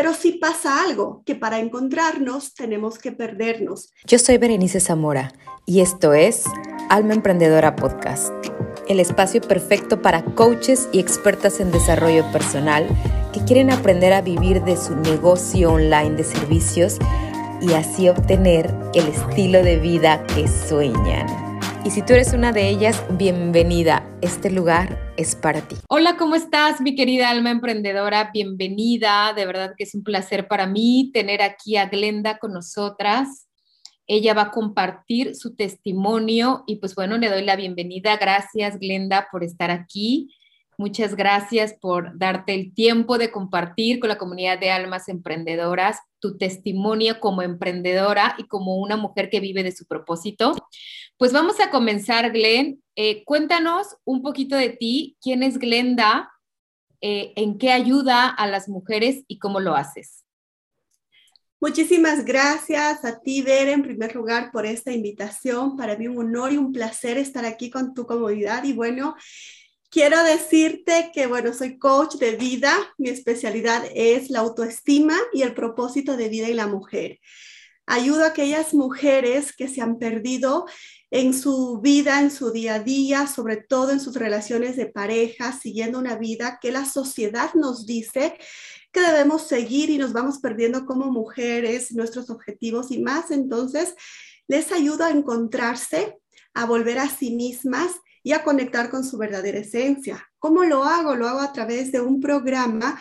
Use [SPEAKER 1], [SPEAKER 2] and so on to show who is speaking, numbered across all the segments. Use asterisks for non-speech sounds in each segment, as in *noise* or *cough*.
[SPEAKER 1] pero sí pasa algo, que para encontrarnos tenemos que perdernos.
[SPEAKER 2] Yo soy Berenice Zamora y esto es Alma Emprendedora Podcast, el espacio perfecto para coaches y expertas en desarrollo personal que quieren aprender a vivir de su negocio online de servicios y así obtener el estilo de vida que sueñan. Y si tú eres una de ellas, bienvenida. Este lugar para ti.
[SPEAKER 3] Hola, ¿cómo estás, mi querida alma emprendedora? Bienvenida. De verdad que es un placer para mí tener aquí a Glenda con nosotras. Ella va a compartir su testimonio y pues bueno, le doy la bienvenida. Gracias, Glenda, por estar aquí. Muchas gracias por darte el tiempo de compartir con la comunidad de almas emprendedoras tu testimonio como emprendedora y como una mujer que vive de su propósito. Pues vamos a comenzar, Glenn. Eh, cuéntanos un poquito de ti, quién es Glenda, eh, en qué ayuda a las mujeres y cómo lo haces.
[SPEAKER 1] Muchísimas gracias a ti, Ver, en primer lugar, por esta invitación. Para mí un honor y un placer estar aquí con tu comunidad. Y bueno, Quiero decirte que, bueno, soy coach de vida. Mi especialidad es la autoestima y el propósito de vida en la mujer. Ayudo a aquellas mujeres que se han perdido en su vida, en su día a día, sobre todo en sus relaciones de pareja, siguiendo una vida que la sociedad nos dice que debemos seguir y nos vamos perdiendo como mujeres, nuestros objetivos y más. Entonces, les ayudo a encontrarse, a volver a sí mismas y a conectar con su verdadera esencia. ¿Cómo lo hago? Lo hago a través de un programa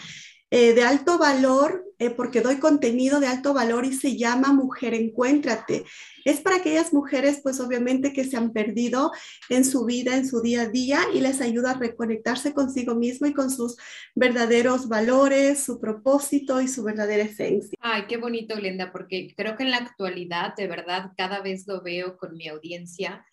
[SPEAKER 1] eh, de alto valor, eh, porque doy contenido de alto valor y se llama Mujer Encuéntrate. Es para aquellas mujeres, pues obviamente que se han perdido en su vida, en su día a día, y les ayuda a reconectarse consigo mismo y con sus verdaderos valores, su propósito y su verdadera esencia.
[SPEAKER 3] Ay, qué bonito, Glenda, porque creo que en la actualidad, de verdad, cada vez lo veo con mi audiencia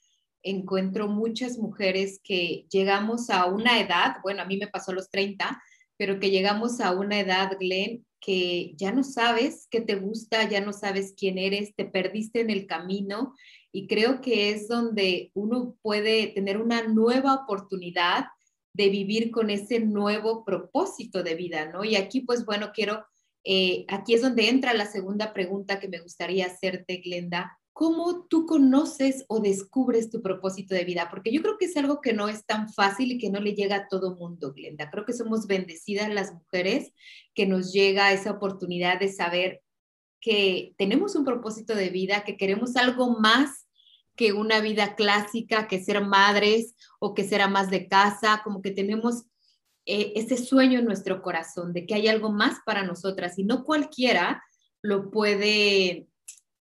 [SPEAKER 3] encuentro muchas mujeres que llegamos a una edad, bueno, a mí me pasó los 30, pero que llegamos a una edad, Glenn, que ya no sabes qué te gusta, ya no sabes quién eres, te perdiste en el camino y creo que es donde uno puede tener una nueva oportunidad de vivir con ese nuevo propósito de vida, ¿no? Y aquí, pues bueno, quiero, eh, aquí es donde entra la segunda pregunta que me gustaría hacerte, Glenda. ¿Cómo tú conoces o descubres tu propósito de vida? Porque yo creo que es algo que no es tan fácil y que no le llega a todo mundo, Glenda. Creo que somos bendecidas las mujeres que nos llega esa oportunidad de saber que tenemos un propósito de vida, que queremos algo más que una vida clásica, que ser madres o que ser amas de casa, como que tenemos eh, ese sueño en nuestro corazón de que hay algo más para nosotras y no cualquiera lo puede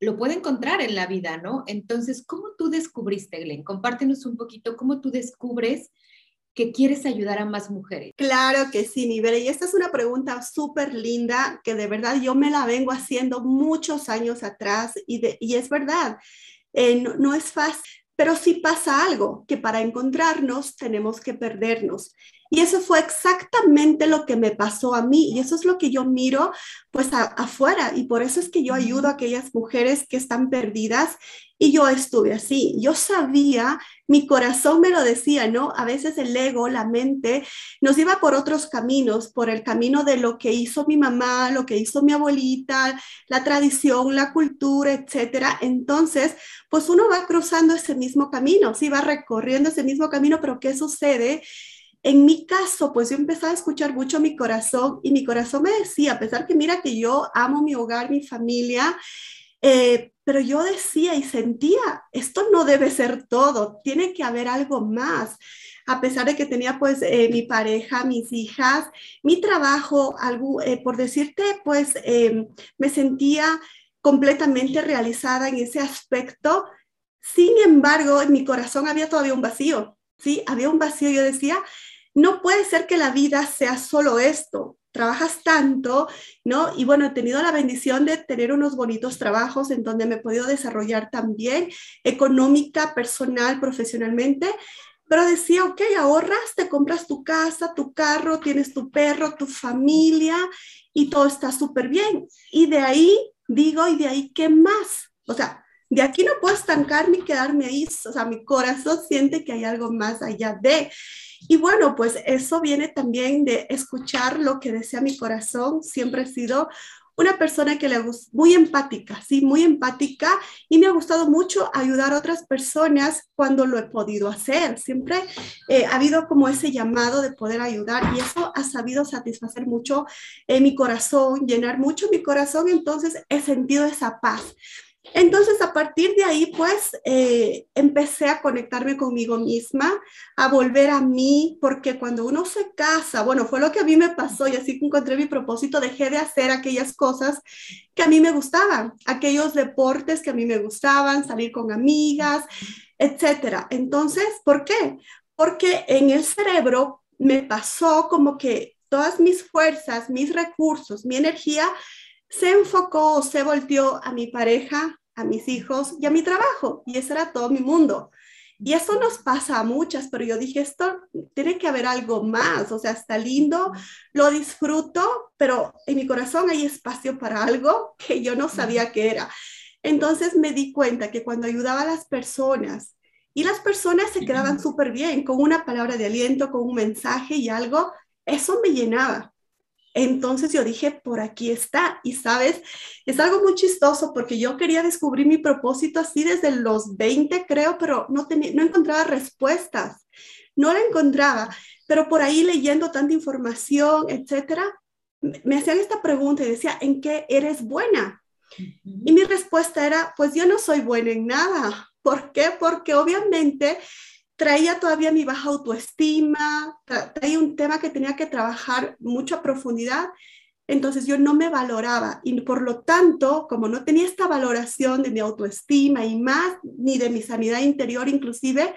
[SPEAKER 3] lo puede encontrar en la vida, ¿no? Entonces, ¿cómo tú descubriste, Glenn? Compártenos un poquito cómo tú descubres que quieres ayudar a más mujeres.
[SPEAKER 1] Claro que sí, Nivere. Y esta es una pregunta súper linda que de verdad yo me la vengo haciendo muchos años atrás y, de, y es verdad, eh, no, no es fácil, pero sí pasa algo, que para encontrarnos tenemos que perdernos. Y eso fue exactamente lo que me pasó a mí y eso es lo que yo miro pues afuera y por eso es que yo ayudo a aquellas mujeres que están perdidas y yo estuve así. Yo sabía, mi corazón me lo decía, ¿no? A veces el ego, la mente, nos iba por otros caminos, por el camino de lo que hizo mi mamá, lo que hizo mi abuelita, la tradición, la cultura, etcétera. Entonces, pues uno va cruzando ese mismo camino, sí, va recorriendo ese mismo camino, pero ¿qué sucede? En mi caso, pues yo empezaba a escuchar mucho mi corazón y mi corazón me decía, a pesar que mira que yo amo mi hogar, mi familia, eh, pero yo decía y sentía, esto no debe ser todo, tiene que haber algo más. A pesar de que tenía pues eh, mi pareja, mis hijas, mi trabajo, algo, eh, por decirte, pues em, me sentía completamente realizada en ese aspecto. Sin embargo, en mi corazón había todavía un vacío, ¿sí? Había un vacío. Yo decía, no puede ser que la vida sea solo esto. Trabajas tanto, ¿no? Y bueno, he tenido la bendición de tener unos bonitos trabajos en donde me he podido desarrollar también económica, personal, profesionalmente, pero decía, ok, ahorras, te compras tu casa, tu carro, tienes tu perro, tu familia y todo está súper bien. Y de ahí digo, ¿y de ahí qué más? O sea, de aquí no puedo estancarme y quedarme ahí. O sea, mi corazón siente que hay algo más allá de. Y bueno, pues eso viene también de escuchar lo que desea mi corazón. Siempre he sido una persona que le gusta, muy empática, sí, muy empática y me ha gustado mucho ayudar a otras personas cuando lo he podido hacer. Siempre eh, ha habido como ese llamado de poder ayudar y eso ha sabido satisfacer mucho eh, mi corazón, llenar mucho mi corazón, entonces he sentido esa paz. Entonces, a partir de ahí, pues, eh, empecé a conectarme conmigo misma, a volver a mí, porque cuando uno se casa, bueno, fue lo que a mí me pasó y así que encontré mi propósito, dejé de hacer aquellas cosas que a mí me gustaban, aquellos deportes que a mí me gustaban, salir con amigas, etcétera. Entonces, ¿por qué? Porque en el cerebro me pasó como que todas mis fuerzas, mis recursos, mi energía se enfocó, se volteó a mi pareja, a mis hijos y a mi trabajo. Y ese era todo mi mundo. Y eso nos pasa a muchas, pero yo dije, esto tiene que haber algo más, o sea, está lindo, lo disfruto, pero en mi corazón hay espacio para algo que yo no sabía que era. Entonces me di cuenta que cuando ayudaba a las personas y las personas se quedaban súper bien con una palabra de aliento, con un mensaje y algo, eso me llenaba. Entonces yo dije, por aquí está. Y sabes, es algo muy chistoso porque yo quería descubrir mi propósito así desde los 20, creo, pero no, tenía, no encontraba respuestas. No la encontraba, pero por ahí leyendo tanta información, etcétera, me hacían esta pregunta y decía, ¿en qué eres buena? Y mi respuesta era, pues yo no soy buena en nada. ¿Por qué? Porque obviamente traía todavía mi baja autoestima, traía un tema que tenía que trabajar mucho a profundidad, entonces yo no me valoraba y por lo tanto, como no tenía esta valoración de mi autoestima y más, ni de mi sanidad interior inclusive,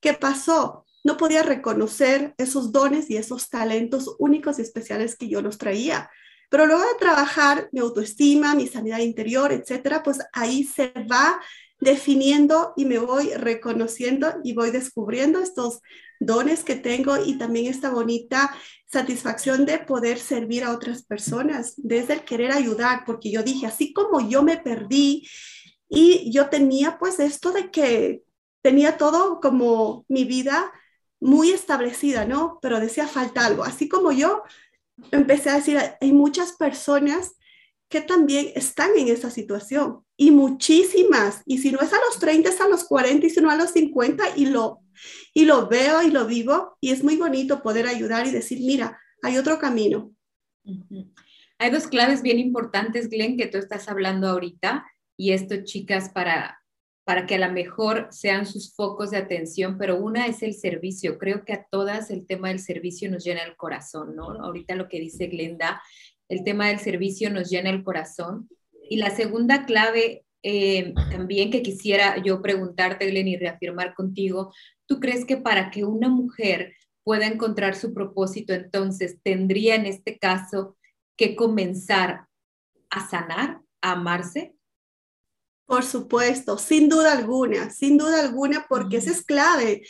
[SPEAKER 1] ¿qué pasó? No podía reconocer esos dones y esos talentos únicos y especiales que yo los traía. Pero luego de trabajar mi autoestima, mi sanidad interior, etcétera, pues ahí se va definiendo y me voy reconociendo y voy descubriendo estos dones que tengo y también esta bonita satisfacción de poder servir a otras personas, desde el querer ayudar, porque yo dije, así como yo me perdí y yo tenía pues esto de que tenía todo como mi vida muy establecida, ¿no? Pero decía falta algo, así como yo empecé a decir, hay muchas personas que también están en esa situación y muchísimas. Y si no es a los 30, es a los 40 y si no a los 50 y lo, y lo veo y lo vivo y es muy bonito poder ayudar y decir, mira, hay otro camino.
[SPEAKER 3] Hay dos claves bien importantes, Glenn, que tú estás hablando ahorita y esto, chicas, para para que a lo mejor sean sus focos de atención, pero una es el servicio. Creo que a todas el tema del servicio nos llena el corazón, ¿no? Ahorita lo que dice Glenda el tema del servicio nos llena el corazón. Y la segunda clave eh, también que quisiera yo preguntarte, Glenn, y reafirmar contigo, ¿tú crees que para que una mujer pueda encontrar su propósito, entonces tendría en este caso que comenzar a sanar, a amarse?
[SPEAKER 1] Por supuesto, sin duda alguna, sin duda alguna, porque esa es clave.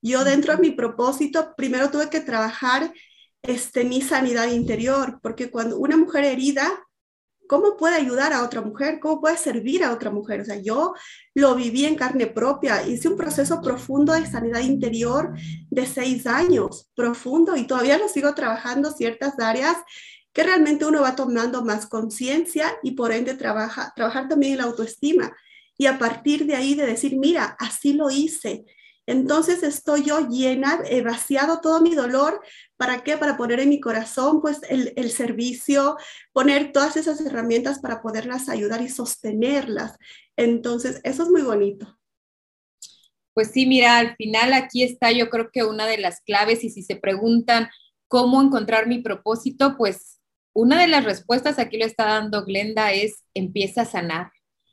[SPEAKER 1] Yo dentro de mi propósito, primero tuve que trabajar este, mi sanidad interior, porque cuando una mujer herida, ¿cómo puede ayudar a otra mujer? ¿Cómo puede servir a otra mujer? O sea, yo lo viví en carne propia, hice un proceso profundo de sanidad interior de seis años, profundo, y todavía lo sigo trabajando ciertas áreas que realmente uno va tomando más conciencia y por ende trabaja, trabajar también la autoestima. Y a partir de ahí de decir, mira, así lo hice, entonces estoy yo llena, he vaciado todo mi dolor. ¿Para qué? Para poner en mi corazón pues el, el, servicio, poner todas esas herramientas para poderlas ayudar y sostenerlas. Entonces, eso es muy bonito.
[SPEAKER 3] Pues sí, mira, al final aquí está yo creo que una de las claves y si se preguntan cómo encontrar mi propósito, pues una de las respuestas aquí lo está dando Glenda es empieza a sanar,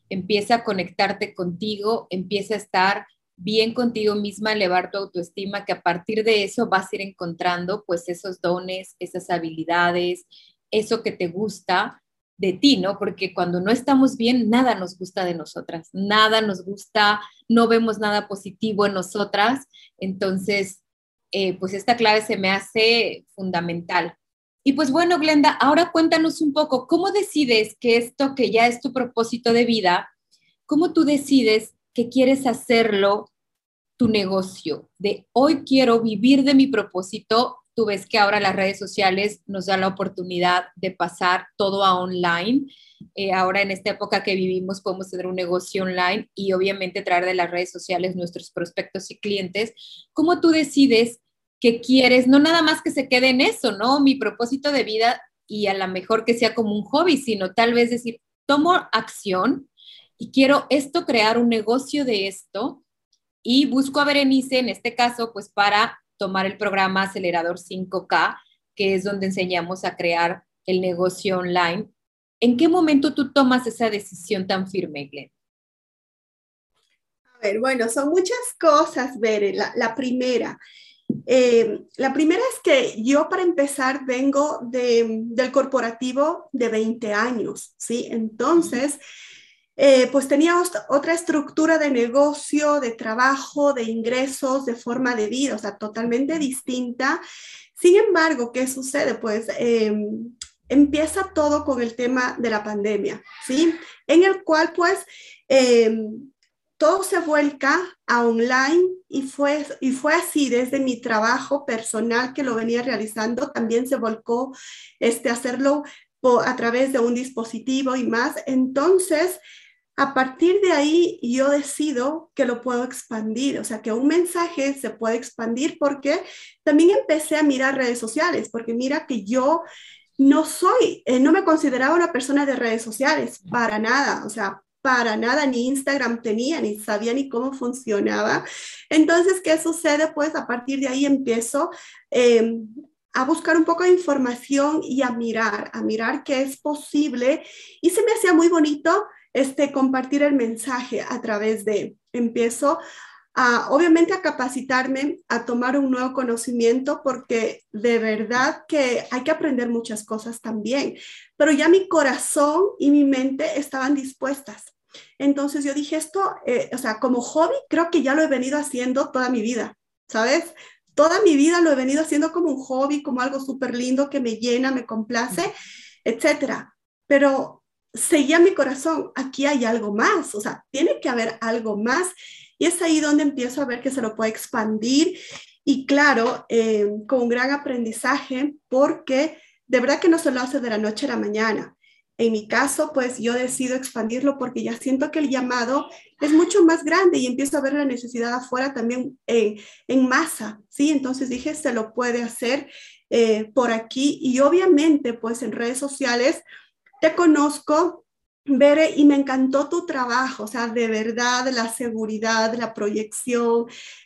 [SPEAKER 3] empieza a conectarte contigo, empieza a estar bien contigo misma, elevar tu autoestima, que a partir de eso vas a ir encontrando pues esos dones, esas habilidades, eso que te gusta de ti, ¿no? Porque cuando no estamos bien, nada nos gusta de nosotras, nada nos gusta, no vemos nada positivo en nosotras. Entonces, eh, pues esta clave se me hace fundamental. Y pues bueno, Glenda, ahora cuéntanos un poco, ¿cómo decides que esto que ya es tu propósito de vida, cómo tú decides que quieres hacerlo tu negocio, de hoy quiero vivir de mi propósito, tú ves que ahora las redes sociales nos dan la oportunidad de pasar todo a online. Eh, ahora en esta época que vivimos podemos tener un negocio online y obviamente traer de las redes sociales nuestros prospectos y clientes. ¿Cómo tú decides que quieres, no nada más que se quede en eso, ¿no? Mi propósito de vida y a lo mejor que sea como un hobby, sino tal vez decir, tomo acción y quiero esto, crear un negocio de esto y busco a Berenice en este caso, pues para tomar el programa Acelerador 5K, que es donde enseñamos a crear el negocio online. ¿En qué momento tú tomas esa decisión tan firme, Glenn?
[SPEAKER 1] A ver, bueno, son muchas cosas, Bere. La, primera, eh, la primera es que yo para empezar vengo del corporativo de 20 años, ¿sí? Entonces, eh, pues tenía otra estructura de negocio, de trabajo, de ingresos, de forma de vida, o sea, totalmente distinta. Sin embargo, ¿qué sucede? Pues em, empieza todo con el tema de la pandemia, ¿sí? En el cual pues em, todo se vuelca a online y fue, y fue así desde mi trabajo personal que lo venía realizando, también se volcó este, hacerlo a través de un dispositivo y más. Entonces, a partir de ahí yo decido que lo puedo expandir, o sea, que un mensaje se puede expandir porque también empecé a mirar redes sociales, porque mira que yo no soy, eh, no me consideraba una persona de redes sociales, para nada, o sea, para nada, ni Instagram tenía, ni sabía ni cómo funcionaba. Entonces, ¿qué sucede? Pues a partir de ahí empiezo em, a buscar un poco de información y a mirar, a mirar qué es posible. Y se me hacía muy bonito este, compartir el mensaje a través de, empiezo a, obviamente a capacitarme, a tomar un nuevo conocimiento, porque de verdad que hay que aprender muchas cosas también, pero ya mi corazón y mi mente estaban dispuestas. Entonces yo dije esto, eh, o sea, como hobby, creo que ya lo he venido haciendo toda mi vida, ¿sabes? Toda mi vida lo he venido haciendo como un hobby, como algo súper lindo que me llena, me complace, etcétera. Pero seguía mi corazón, aquí hay algo más, o sea, tiene que haber algo más. Y es ahí donde empiezo a ver que se lo puede expandir y claro, eh, con un gran aprendizaje, porque de verdad que no se lo hace de la noche a la mañana. En mi caso, pues yo decido expandirlo porque ya siento que el llamado es mucho más grande y empiezo a ver la necesidad afuera también en masa, ¿sí? Entonces dije, se lo puede hacer eh, por aquí y obviamente, pues en redes sociales, te conozco, Bere, y me encantó tu trabajo, o sea, de verdad, la seguridad, la proyección,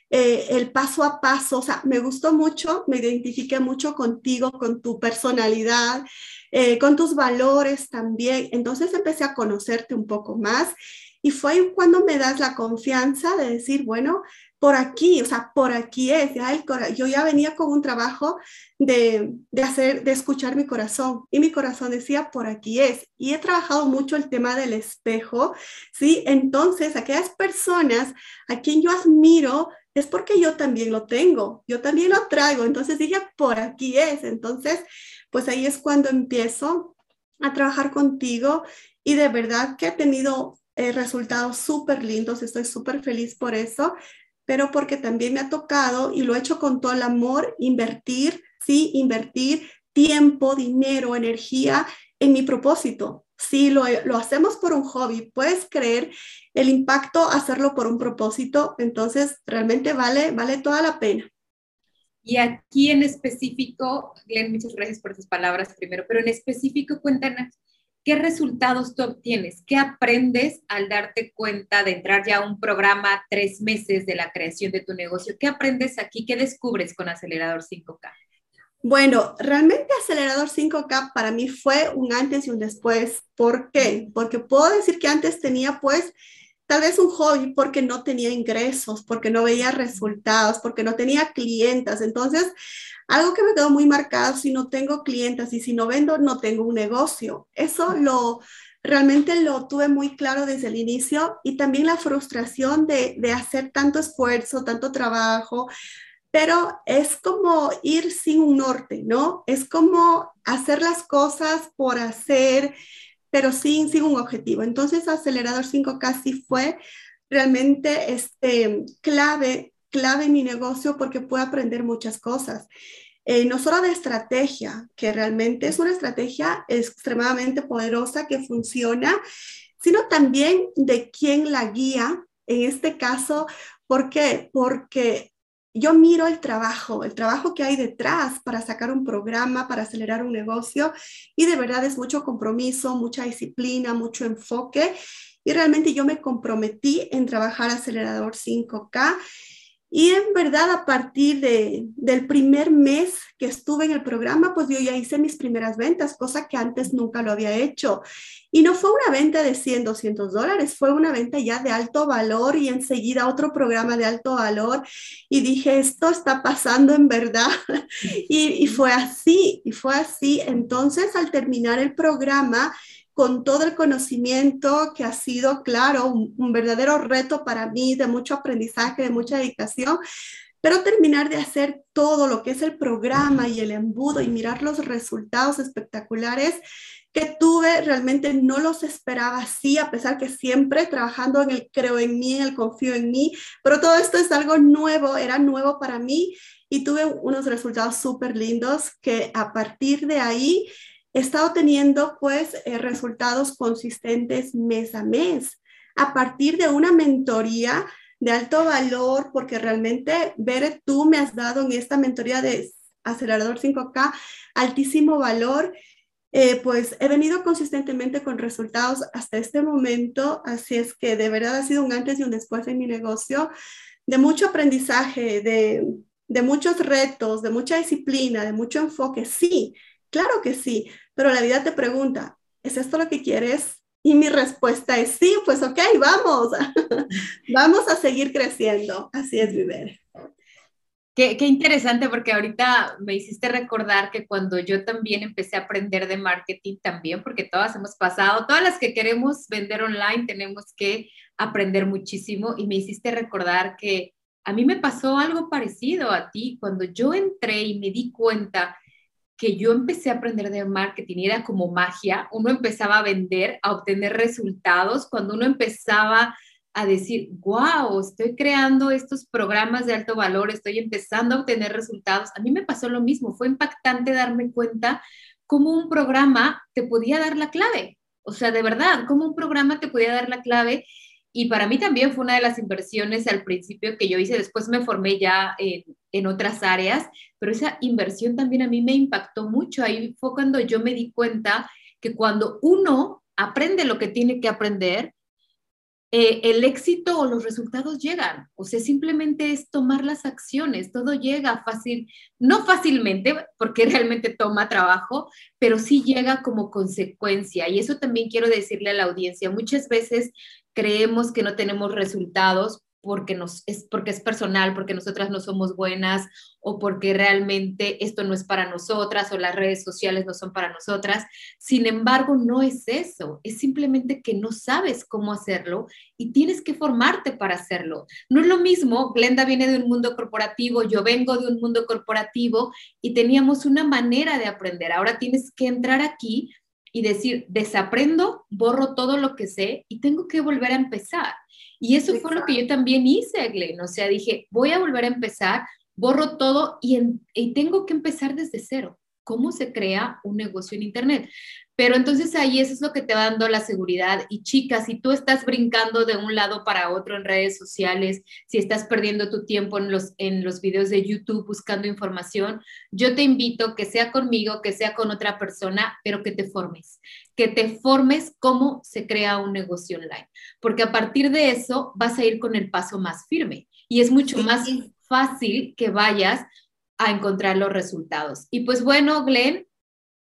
[SPEAKER 1] eh, el paso a paso, o sea, me gustó mucho, me identifiqué mucho contigo, con tu personalidad, eh, con tus valores también. Entonces empecé a conocerte un poco más y fue cuando me das la confianza de decir, bueno, por aquí, o sea, por aquí es, ya el yo ya venía con un trabajo de, de, hacer, de escuchar mi corazón y mi corazón decía, por aquí es. Y he trabajado mucho el tema del espejo, ¿sí? Entonces, aquellas personas a quien yo admiro es porque yo también lo tengo, yo también lo traigo. Entonces dije, por aquí es. Entonces, pues ahí es cuando empiezo a trabajar contigo y de verdad que he tenido eh, resultados súper lindos, estoy súper feliz por eso pero porque también me ha tocado y lo he hecho con todo el amor, invertir, sí, invertir tiempo, dinero, energía en mi propósito. Si lo, lo hacemos por un hobby, puedes creer el impacto hacerlo por un propósito, entonces realmente vale, vale toda la pena.
[SPEAKER 3] Y aquí en específico, Glenn, muchas gracias por tus palabras primero, pero en específico cuéntanos ¿Qué resultados tú obtienes? ¿Qué aprendes al darte cuenta de entrar ya a un programa tres meses de la creación de tu negocio? ¿Qué aprendes aquí? ¿Qué descubres con Acelerador 5K?
[SPEAKER 1] Bueno, realmente Acelerador 5K para mí fue un antes y un después. ¿Por qué? Porque puedo decir que antes tenía pues tal vez un hobby porque no tenía ingresos, porque no veía resultados, porque no tenía clientas. Entonces, algo que me quedó muy marcado, si no tengo clientes y si no vendo, no tengo un negocio. Eso lo realmente lo tuve muy claro desde el inicio y también la frustración de, de hacer tanto esfuerzo, tanto trabajo, pero es como ir sin un norte, ¿no? Es como hacer las cosas por hacer, pero sin, sin un objetivo. Entonces, Acelerador 5 casi fue realmente este, clave clave en mi negocio porque puedo aprender muchas cosas. Eh, no solo de estrategia, que realmente es una estrategia extremadamente poderosa que funciona, sino también de quién la guía. En este caso, ¿por qué? Porque yo miro el trabajo, el trabajo que hay detrás para sacar un programa, para acelerar un negocio, y de verdad es mucho compromiso, mucha disciplina, mucho enfoque. Y realmente yo me comprometí en trabajar acelerador 5K y en verdad, a partir de, del primer mes que estuve en el programa, pues yo ya hice mis primeras ventas, cosa que antes nunca lo había hecho. Y no fue una venta de 100, 200 dólares, fue una venta ya de alto valor y enseguida otro programa de alto valor. Y dije, esto está pasando en verdad. *laughs* y, y fue así, y fue así. Entonces, al terminar el programa, con todo el conocimiento que ha sido, claro, un, verdadero reto para mí, de mucho aprendizaje, de mucha dedicación, pero terminar de hacer todo lo que es el programa y el embudo y mirar los resultados espectaculares que tuve, realmente no los esperaba así, a pesar que siempre trabajando en el creo en mí, en el confío en mí, pero todo esto es algo nuevo, era nuevo para mí y tuve unos resultados súper lindos que a partir de ahí he estado teniendo pues eh, resultados consistentes mes a mes a partir de una mentoría de alto valor, porque realmente, Bere, tú me has dado en esta mentoría de acelerador 5K altísimo valor. Eh, pues he venido consistentemente con resultados hasta este momento, así es que de verdad ha sido un antes y un después en mi negocio, de mucho aprendizaje, de, de muchos retos, de mucha disciplina, de mucho enfoque, sí, Claro que sí, pero la vida te pregunta, ¿es esto lo que quieres? Y mi respuesta es sí, pues ok, vamos, *laughs* vamos a seguir creciendo. Así es, Viver.
[SPEAKER 3] Qué, qué, interesante porque ahorita me hiciste recordar que cuando yo también empecé a aprender de marketing también, porque todas hemos pasado, todas las que queremos vender online tenemos que aprender muchísimo y me hiciste recordar que a mí me pasó algo parecido a ti cuando yo entré y me di cuenta que yo empecé a aprender de marketing y era como magia, uno empezaba a vender, a obtener resultados, cuando uno empezaba a decir, wow, estoy creando estos programas de alto valor, estoy empezando a obtener resultados. A mí me pasó lo mismo, fue impactante darme cuenta cómo un programa te podía dar la clave. O sea, de verdad, cómo un programa te podía dar la clave y para mí también fue una de las inversiones al principio que yo hice, después me formé ya en, en, otras áreas, pero esa inversión también a mí me impactó mucho. Ahí fue cuando yo me di cuenta que cuando uno aprende lo que tiene que aprender, eh, el éxito o los resultados llegan. O sea, simplemente es tomar las acciones, todo llega fácil, no fácilmente, porque *laughs* realmente toma trabajo, pero sí llega como consecuencia. Y eso también quiero decirle a la audiencia. Muchas veces creemos que no tenemos resultados porque, nos, es, porque es personal, porque nosotras no somos buenas o porque realmente esto no es para nosotras o las redes sociales no son para nosotras. Sin embargo, no es eso, es simplemente que no sabes cómo hacerlo y tienes que formarte para hacerlo. No es lo mismo, Glenda viene de un mundo corporativo, yo vengo de un mundo corporativo y teníamos una manera de aprender. Ahora tienes que entrar aquí y decir, desaprendo, borro todo lo que sé y tengo que volver a empezar. Y eso fue lo que yo también hice, Glenn. O sea, dije, voy a volver a empezar, borro todo y, y tengo que empezar desde cero. ¿Cómo se crea un negocio en Internet? Pero entonces ahí eso es lo que te va dando la seguridad. Y chicas, si tú estás brincando de un lado para otro en redes sociales, si estás perdiendo tu tiempo en los, en los videos de YouTube buscando información, yo te invito que sea conmigo, que sea con otra persona, pero que te formes, que te formes cómo se crea un negocio online. Porque a partir de eso vas a ir con el paso más firme y es mucho más fácil que vayas a encontrar los resultados. Y pues bueno, Glenn,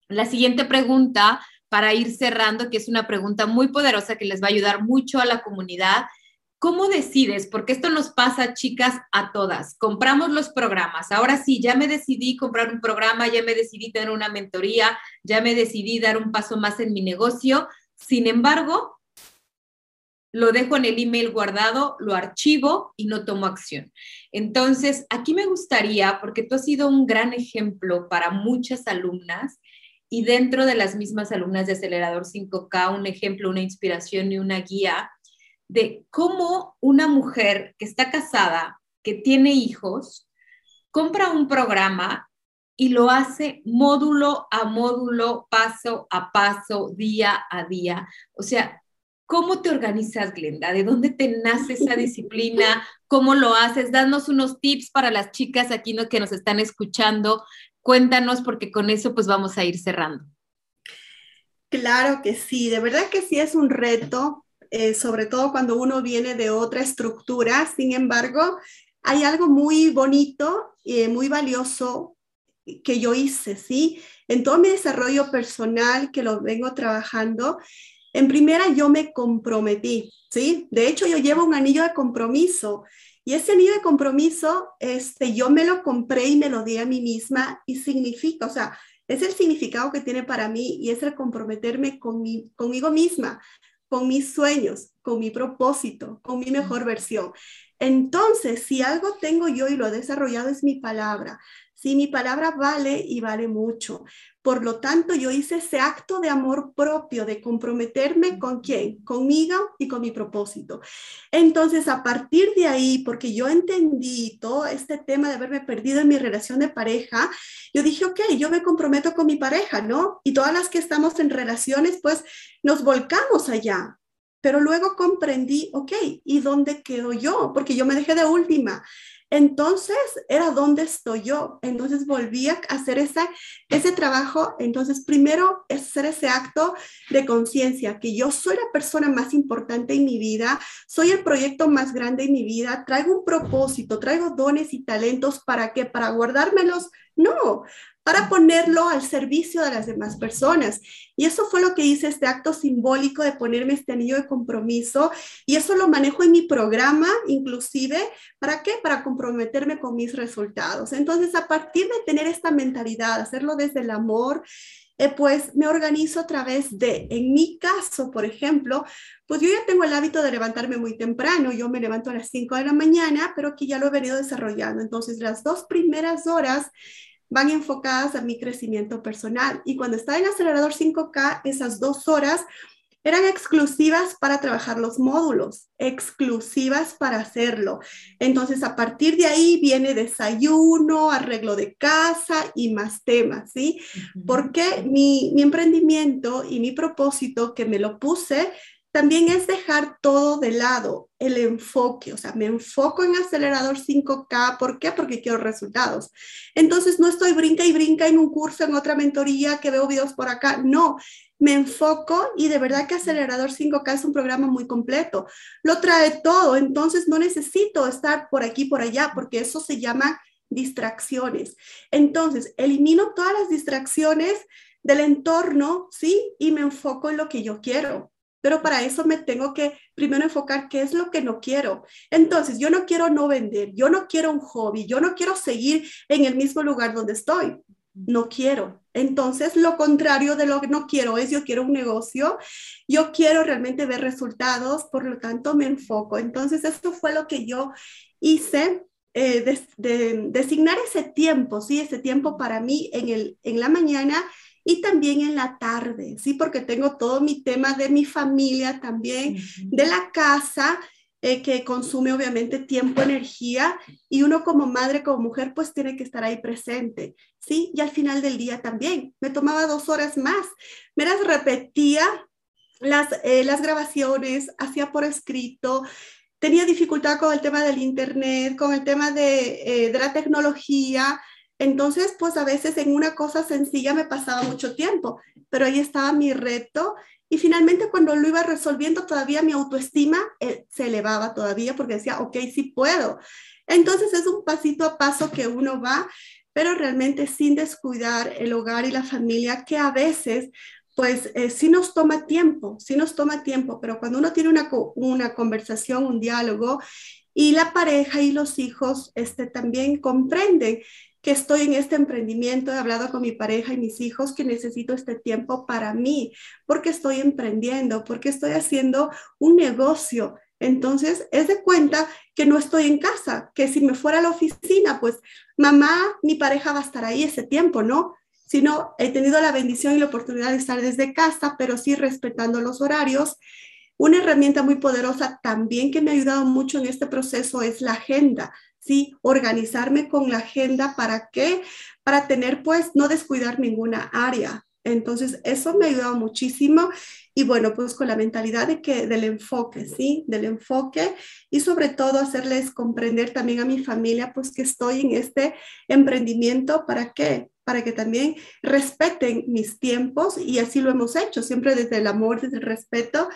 [SPEAKER 3] la siguiente pregunta para ir cerrando, que es una pregunta muy poderosa que les va a ayudar mucho a la comunidad. ¿Cómo decides? Porque esto nos pasa, chicas, a todas. Compramos los programas. Ahora sí, ya me decidí comprar un programa, ya me decidí tener una mentoría, ya me decidí dar un paso más en mi negocio. Sin embargo, lo dejo en el email guardado, lo archivo y no tomo acción. Entonces, aquí me gustaría, porque tú has sido un gran ejemplo para muchas alumnas, y dentro de las mismas alumnas de Acelerador 5K, un ejemplo, una inspiración y una guía de cómo una mujer que está casada, que tiene hijos compra un programa y lo hace módulo a módulo, paso a paso, día a día. O sea, ¿cómo te organizas, Glenda? ¿De dónde te nace esa *laughs* disciplina? ¿Cómo lo haces? Danos unos tips para las chicas aquí que nos están escuchando. Cuéntanos porque con eso pues vamos a ir cerrando.
[SPEAKER 1] Claro que sí, de verdad que sí es un reto, eh, sobre todo cuando uno viene de otra estructura. Sin embargo, hay algo muy bonito y muy valioso que yo hice, ¿sí? En todo mi desarrollo personal que lo vengo trabajando, en primera yo me comprometí, ¿sí? De hecho, yo llevo un anillo de compromiso y ese anillo de compromiso, este, yo me lo compré y me lo di a mí misma y significa, o sea, es el significado que tiene para mí y es el comprometerme con conmigo misma, con mis sueños, con mi propósito, con mi mejor versión. Entonces, si algo tengo yo y lo he desarrollado es mi palabra. Si mi palabra vale y vale mucho. Por lo tanto, yo hice ese acto de amor propio, de comprometerme con quién, conmigo y con mi propósito. Entonces, a partir de ahí, porque yo entendí todo este tema de haberme perdido en mi relación de pareja, yo dije, ok, yo me comprometo con mi pareja, ¿no? Y todas las que estamos en relaciones, pues nos volcamos allá. Pero luego comprendí, ok, ¿y dónde quedo yo? Porque yo me dejé de última. Entonces era dónde estoy yo. Entonces volví a hacer ese, ese trabajo. Entonces primero es hacer ese acto de conciencia, que yo soy la persona más importante en mi vida, soy el proyecto más grande en mi vida, traigo un propósito, traigo dones y talentos para qué, para guardármelos. No, para ponerlo al servicio de las demás personas. Y eso fue lo que hice, este acto simbólico de ponerme este anillo de compromiso. Y eso lo manejo en mi programa, inclusive, ¿para qué? Para comprometerme con mis resultados. Entonces, a partir de tener esta mentalidad, hacerlo desde el amor, eh, pues me organizo a través de, en mi caso, por ejemplo, pues yo ya tengo el hábito de levantarme muy temprano, yo me levanto a las 5 de la mañana, pero que ya lo he venido desarrollando. Entonces, las dos primeras horas van enfocadas a mi crecimiento personal. Y cuando estaba en acelerador 5K, esas dos horas eran exclusivas para trabajar los módulos, exclusivas para hacerlo. Entonces, a partir de ahí viene desayuno, arreglo de casa y más temas, ¿sí? Porque mi, mi emprendimiento y mi propósito que me lo puse también es dejar todo de lado, el enfoque, o sea, me enfoco en acelerador 5K, ¿por qué? Porque quiero resultados. Entonces, no estoy brinca y brinca en un curso, en otra mentoría, que veo videos por acá, no, me enfoco y de verdad que acelerador 5K es un programa muy completo, lo trae todo, entonces no necesito estar por aquí, por allá, porque eso se llama distracciones. Entonces, elimino todas las distracciones del entorno, ¿sí? Y me enfoco en lo que yo quiero pero para eso me tengo que primero enfocar qué es lo que no quiero. Entonces, yo no quiero no vender, yo no quiero un hobby, yo no quiero seguir en el mismo lugar donde estoy. No quiero. Entonces, lo contrario de lo que no quiero es yo quiero un negocio, yo quiero realmente ver resultados, por lo tanto me enfoco. Entonces, esto fue lo que yo hice eh, de, designar ese tiempo, ¿sí? Ese tiempo para mí en, el, en la mañana y también en la tarde, ¿sí? Porque tengo todo mi tema de mi familia también, de la casa, eh, que consume obviamente tiempo, energía, y uno como madre, como mujer, pues tiene que estar ahí presente, ¿sí? Y al final del día también, me tomaba dos horas más, me las repetía las, eh, las grabaciones, hacía por escrito, tenía dificultad con el tema del internet, con el tema de, eh, de la tecnología, entonces, pues a veces en una cosa sencilla me pasaba mucho tiempo, pero ahí estaba mi reto y finalmente cuando lo iba resolviendo todavía mi autoestima eh, se elevaba todavía porque decía, ok, sí puedo. Entonces es un pasito a paso que uno va, pero realmente sin descuidar el hogar y la familia que a veces pues eh, sí nos toma tiempo, sí nos toma tiempo, pero cuando uno tiene una, una conversación, un diálogo y la pareja y los hijos este, también comprenden que estoy en este emprendimiento, he hablado con mi pareja y mis hijos que necesito este tiempo para mí, porque estoy emprendiendo, porque estoy haciendo un negocio. Entonces, es de cuenta que no estoy en casa, que si me fuera a la oficina, pues mamá, mi pareja va a estar ahí ese tiempo, ¿no? Sino he tenido la bendición y la oportunidad de estar desde casa, pero sí respetando los horarios. Una herramienta muy poderosa también que me ha ayudado mucho en este proceso es la agenda ¿sí? Organizarme con la agenda para qué? Para tener, pues, no descuidar ninguna área. Entonces, eso me ha ayudado muchísimo y bueno, pues con la mentalidad de que del enfoque, ¿sí? Del enfoque y sobre todo hacerles comprender también a mi familia, pues que estoy en este emprendimiento, ¿para qué? Para que también respeten mis tiempos y así lo hemos hecho, siempre desde el amor, desde el respeto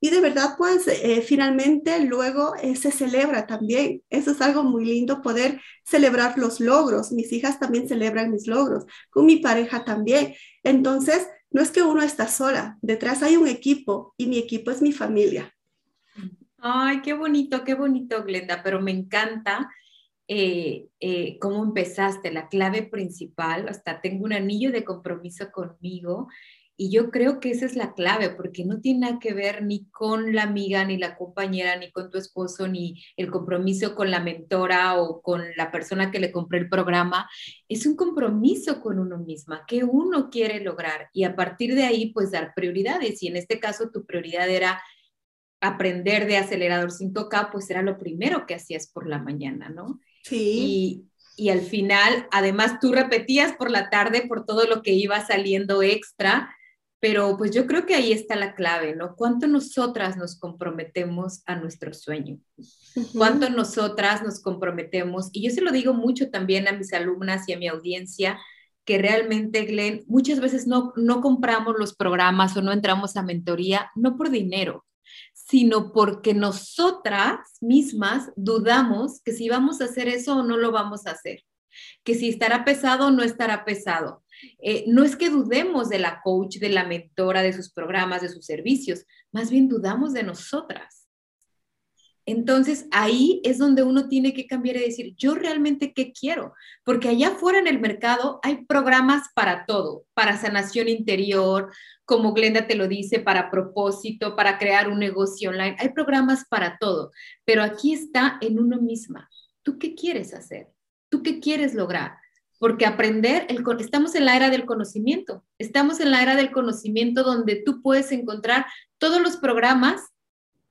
[SPEAKER 1] y de verdad, pues eh, finalmente luego eh, se celebra también. Eso es algo muy lindo, poder celebrar los logros. Mis hijas también celebran mis logros, con mi pareja también. Entonces, no es que uno está sola, detrás hay un equipo y mi equipo es mi familia.
[SPEAKER 3] Ay, qué bonito, qué bonito, Glenda, pero me encanta eh, cómo empezaste, la clave principal, hasta tengo un anillo de compromiso conmigo y yo creo que esa es la clave, porque no tiene nada que ver ni con la amiga, ni la compañera, ni con tu esposo, ni el compromiso con la mentora o con la persona que le compré el programa. Es un compromiso con uno misma, que uno quiere lograr. Y a partir de ahí, pues dar prioridades. Y en este caso, tu prioridad era aprender de acelerador 5K, pues era lo primero que hacías por la mañana, ¿no?
[SPEAKER 1] Sí.
[SPEAKER 3] Y, y al final, además, tú repetías por la tarde por todo lo que iba saliendo extra pero pues yo creo que ahí está la clave, ¿no? ¿Cuánto nosotras nos comprometemos a nuestro sueño? ¿Cuánto nosotras nos comprometemos? Y yo se lo digo mucho también a mis alumnas y a mi audiencia, que realmente, Glenn, muchas veces no, no compramos los programas o no entramos a mentoría, no por dinero, sino porque nosotras mismas dudamos que si vamos a hacer eso o no lo vamos a hacer, que si estará pesado o no estará pesado, eh, no es que dudemos de la coach, de la mentora, de sus programas, de sus servicios, más bien dudamos de nosotras. Entonces ahí es donde uno tiene que cambiar y decir, yo realmente qué quiero, porque allá afuera en el mercado hay programas para todo, para sanación interior, como Glenda te lo dice, para propósito, para crear un negocio online, hay programas para todo, pero aquí está en uno misma. ¿Tú qué quieres hacer? ¿Tú qué quieres lograr? Porque aprender, estamos en la era del conocimiento, estamos en la era del conocimiento donde tú puedes encontrar todos los programas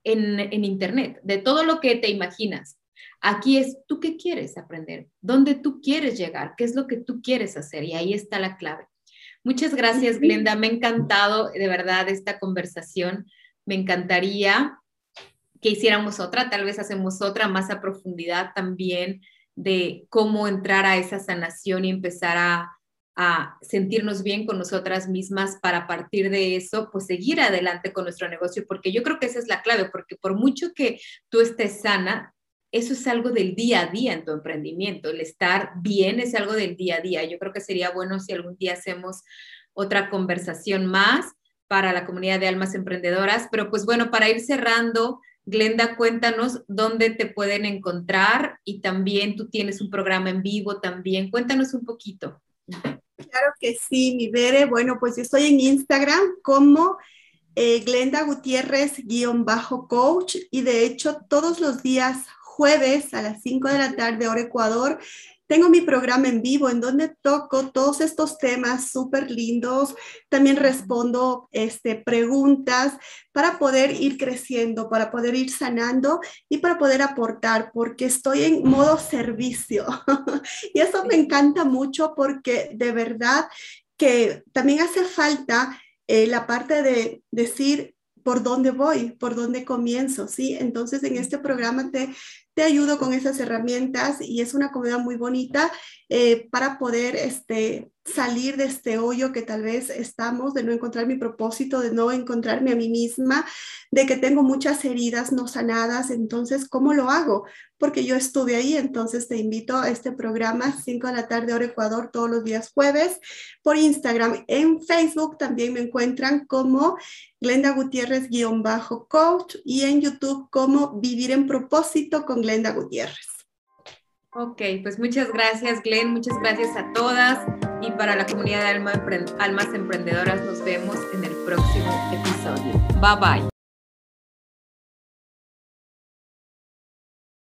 [SPEAKER 3] en, en, Internet, de todo lo que te imaginas. Aquí es, ¿tú qué quieres aprender? ¿Dónde tú quieres llegar? ¿Qué es lo que tú quieres hacer? Y ahí está la clave. Muchas gracias, Glenda. Me ha encantado de verdad esta conversación. Me encantaría que hiciéramos otra, tal vez hacemos otra más a profundidad también de cómo entrar a esa sanación y empezar a, sentirnos bien con nosotras mismas para a partir de eso, pues seguir adelante con nuestro negocio, porque yo creo que esa es la clave, porque por mucho que tú estés sana, eso es algo del día a día en tu emprendimiento, el estar bien es algo del día a día. Yo creo que sería bueno si algún día hacemos otra conversación más para la comunidad de almas emprendedoras, pero pues bueno, para ir cerrando, Glenda, cuéntanos dónde te pueden encontrar y también tú tienes un programa en vivo también. Cuéntanos un poquito.
[SPEAKER 1] Claro que sí, mi Bere. Bueno, pues yo estoy en Instagram como eh, Glenda Gutiérrez-coach y de hecho todos los días jueves a las 5 de la tarde hora Ecuador tengo mi programa en vivo en donde toco todos estos temas súper lindos. También respondo este, preguntas para poder ir creciendo, para poder ir sanando y para poder aportar, porque estoy en modo servicio. *laughs* y eso me encanta mucho porque de verdad que también hace falta eh, la parte de decir, por dónde voy, por dónde comienzo, ¿sí? Entonces en este programa te, te ayudo con esas herramientas y es una comunidad muy bonita eh, para poder este, salir de este hoyo que tal vez estamos, de no encontrar mi propósito, de no encontrarme a mí misma, de que tengo muchas heridas no sanadas. Entonces, ¿cómo lo hago? Porque yo estuve ahí, entonces te invito a este programa, 5 de la tarde, hora Ecuador, todos los días jueves, por Instagram. En Facebook también me encuentran como Glenda Gutiérrez-coach y en YouTube como Vivir en propósito con Glenda Gutiérrez.
[SPEAKER 3] Ok, pues muchas gracias Glenn, muchas gracias a todas y para la comunidad de Almas Emprendedoras nos vemos en el próximo episodio. Bye bye.